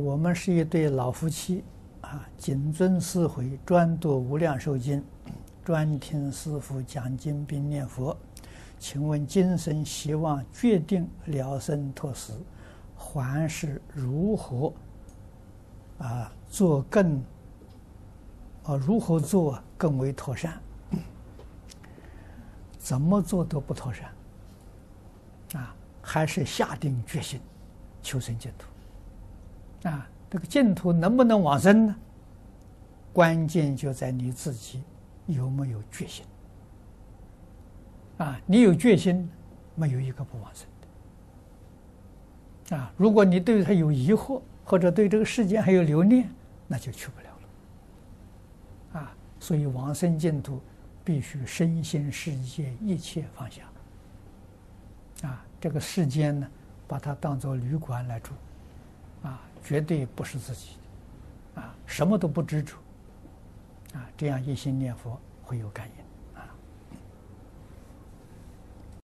我们是一对老夫妻，啊，谨遵师诲，专读《无量寿经》，专听师父讲经并念佛。请问今生希望决定了生脱死，还是如何啊做更啊如何做更为妥善？怎么做都不妥善啊，还是下定决心求生净土。啊，这个净土能不能往生呢？关键就在你自己有没有决心。啊，你有决心，没有一个不往生的。啊，如果你对他有疑惑，或者对这个世间还有留恋，那就去不了了。啊，所以往生净土必须身心世界一切放下。啊，这个世间呢，把它当做旅馆来住。啊，绝对不是自己的，啊，什么都不执着，啊，这样一心念佛会有感应。